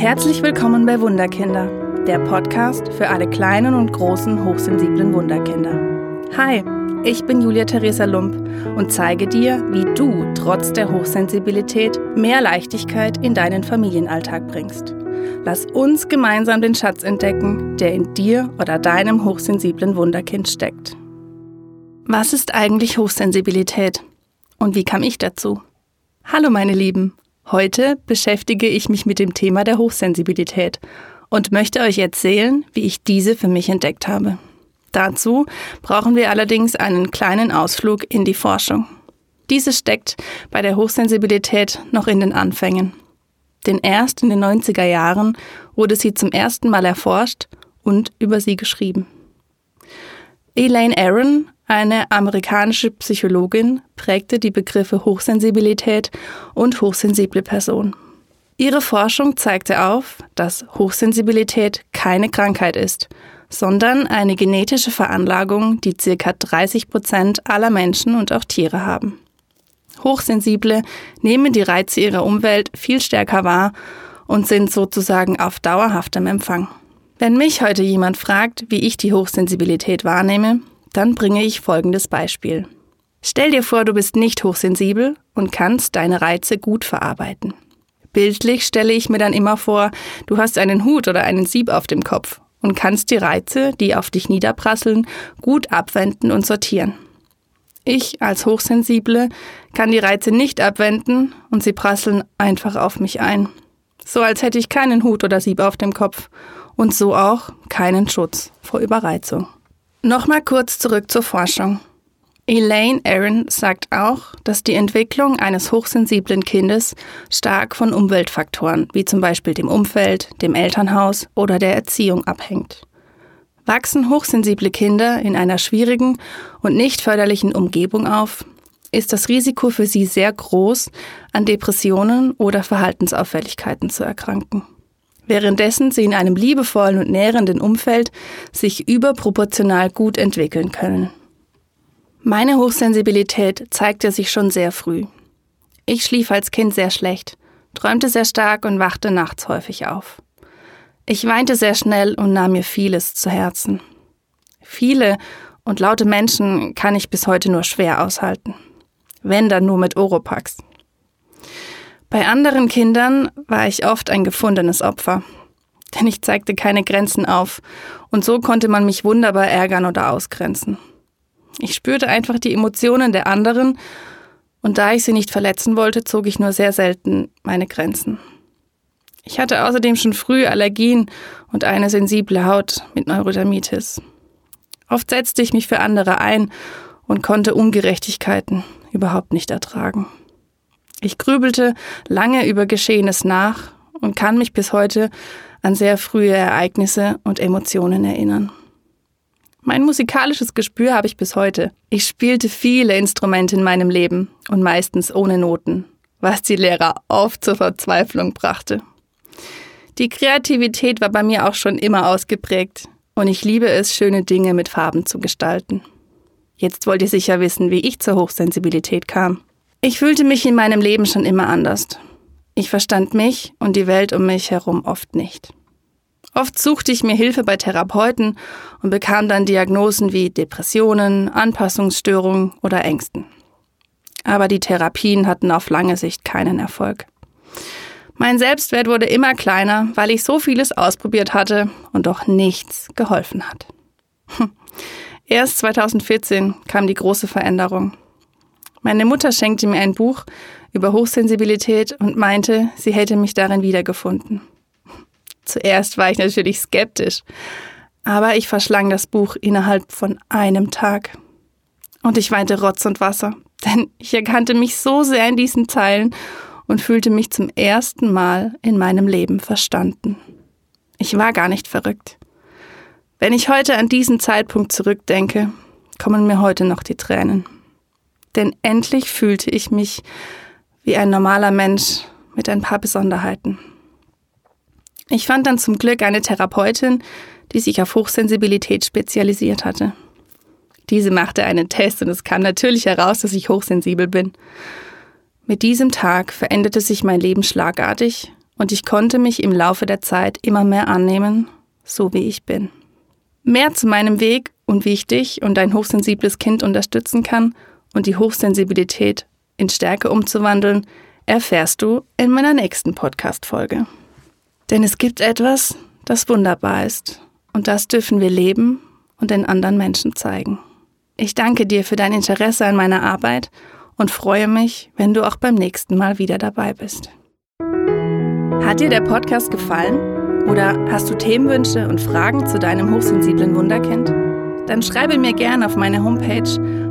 Herzlich willkommen bei Wunderkinder, der Podcast für alle kleinen und großen hochsensiblen Wunderkinder. Hi, ich bin Julia Theresa Lump und zeige dir, wie du trotz der Hochsensibilität mehr Leichtigkeit in deinen Familienalltag bringst. Lass uns gemeinsam den Schatz entdecken, der in dir oder deinem hochsensiblen Wunderkind steckt. Was ist eigentlich Hochsensibilität? Und wie kam ich dazu? Hallo meine Lieben, heute beschäftige ich mich mit dem Thema der Hochsensibilität und möchte euch erzählen, wie ich diese für mich entdeckt habe. Dazu brauchen wir allerdings einen kleinen Ausflug in die Forschung. Diese steckt bei der Hochsensibilität noch in den Anfängen. Denn erst in den 90er Jahren wurde sie zum ersten Mal erforscht und über sie geschrieben. Elaine Aron, eine amerikanische Psychologin, prägte die Begriffe Hochsensibilität und hochsensible Person. Ihre Forschung zeigte auf, dass Hochsensibilität keine Krankheit ist, sondern eine genetische Veranlagung, die ca. 30 Prozent aller Menschen und auch Tiere haben. Hochsensible nehmen die Reize ihrer Umwelt viel stärker wahr und sind sozusagen auf dauerhaftem Empfang. Wenn mich heute jemand fragt, wie ich die Hochsensibilität wahrnehme, dann bringe ich folgendes Beispiel. Stell dir vor, du bist nicht hochsensibel und kannst deine Reize gut verarbeiten. Bildlich stelle ich mir dann immer vor, du hast einen Hut oder einen Sieb auf dem Kopf und kannst die Reize, die auf dich niederprasseln, gut abwenden und sortieren. Ich als Hochsensible kann die Reize nicht abwenden und sie prasseln einfach auf mich ein. So als hätte ich keinen Hut oder Sieb auf dem Kopf und so auch keinen Schutz vor Überreizung. Nochmal kurz zurück zur Forschung. Elaine Aaron sagt auch, dass die Entwicklung eines hochsensiblen Kindes stark von Umweltfaktoren wie zum Beispiel dem Umfeld, dem Elternhaus oder der Erziehung abhängt. Wachsen hochsensible Kinder in einer schwierigen und nicht förderlichen Umgebung auf, ist das Risiko für sie sehr groß, an Depressionen oder Verhaltensauffälligkeiten zu erkranken. Währenddessen sie in einem liebevollen und nährenden Umfeld sich überproportional gut entwickeln können. Meine Hochsensibilität zeigte sich schon sehr früh. Ich schlief als Kind sehr schlecht, träumte sehr stark und wachte nachts häufig auf. Ich weinte sehr schnell und nahm mir vieles zu Herzen. Viele und laute Menschen kann ich bis heute nur schwer aushalten. Wenn dann nur mit Oropax. Bei anderen Kindern war ich oft ein gefundenes Opfer, denn ich zeigte keine Grenzen auf und so konnte man mich wunderbar ärgern oder ausgrenzen. Ich spürte einfach die Emotionen der anderen und da ich sie nicht verletzen wollte, zog ich nur sehr selten meine Grenzen. Ich hatte außerdem schon früh Allergien und eine sensible Haut mit Neurodermitis. Oft setzte ich mich für andere ein und konnte Ungerechtigkeiten überhaupt nicht ertragen. Ich grübelte lange über Geschehenes nach und kann mich bis heute an sehr frühe Ereignisse und Emotionen erinnern. Mein musikalisches Gespür habe ich bis heute. Ich spielte viele Instrumente in meinem Leben und meistens ohne Noten, was die Lehrer oft zur Verzweiflung brachte. Die Kreativität war bei mir auch schon immer ausgeprägt und ich liebe es, schöne Dinge mit Farben zu gestalten. Jetzt wollt ihr sicher wissen, wie ich zur Hochsensibilität kam. Ich fühlte mich in meinem Leben schon immer anders. Ich verstand mich und die Welt um mich herum oft nicht. Oft suchte ich mir Hilfe bei Therapeuten und bekam dann Diagnosen wie Depressionen, Anpassungsstörungen oder Ängsten. Aber die Therapien hatten auf lange Sicht keinen Erfolg. Mein Selbstwert wurde immer kleiner, weil ich so vieles ausprobiert hatte und doch nichts geholfen hat. Erst 2014 kam die große Veränderung. Meine Mutter schenkte mir ein Buch über Hochsensibilität und meinte, sie hätte mich darin wiedergefunden. Zuerst war ich natürlich skeptisch, aber ich verschlang das Buch innerhalb von einem Tag. Und ich weinte Rotz und Wasser, denn ich erkannte mich so sehr in diesen Zeilen und fühlte mich zum ersten Mal in meinem Leben verstanden. Ich war gar nicht verrückt. Wenn ich heute an diesen Zeitpunkt zurückdenke, kommen mir heute noch die Tränen. Denn endlich fühlte ich mich wie ein normaler Mensch mit ein paar Besonderheiten. Ich fand dann zum Glück eine Therapeutin, die sich auf Hochsensibilität spezialisiert hatte. Diese machte einen Test und es kam natürlich heraus, dass ich hochsensibel bin. Mit diesem Tag veränderte sich mein Leben schlagartig und ich konnte mich im Laufe der Zeit immer mehr annehmen, so wie ich bin. Mehr zu meinem Weg und wie ich dich und dein hochsensibles Kind unterstützen kann und die Hochsensibilität in Stärke umzuwandeln, erfährst du in meiner nächsten Podcast-Folge. Denn es gibt etwas, das wunderbar ist und das dürfen wir leben und den anderen Menschen zeigen. Ich danke dir für dein Interesse an meiner Arbeit und freue mich, wenn du auch beim nächsten Mal wieder dabei bist. Hat dir der Podcast gefallen? Oder hast du Themenwünsche und Fragen zu deinem hochsensiblen Wunderkind? Dann schreibe mir gerne auf meine Homepage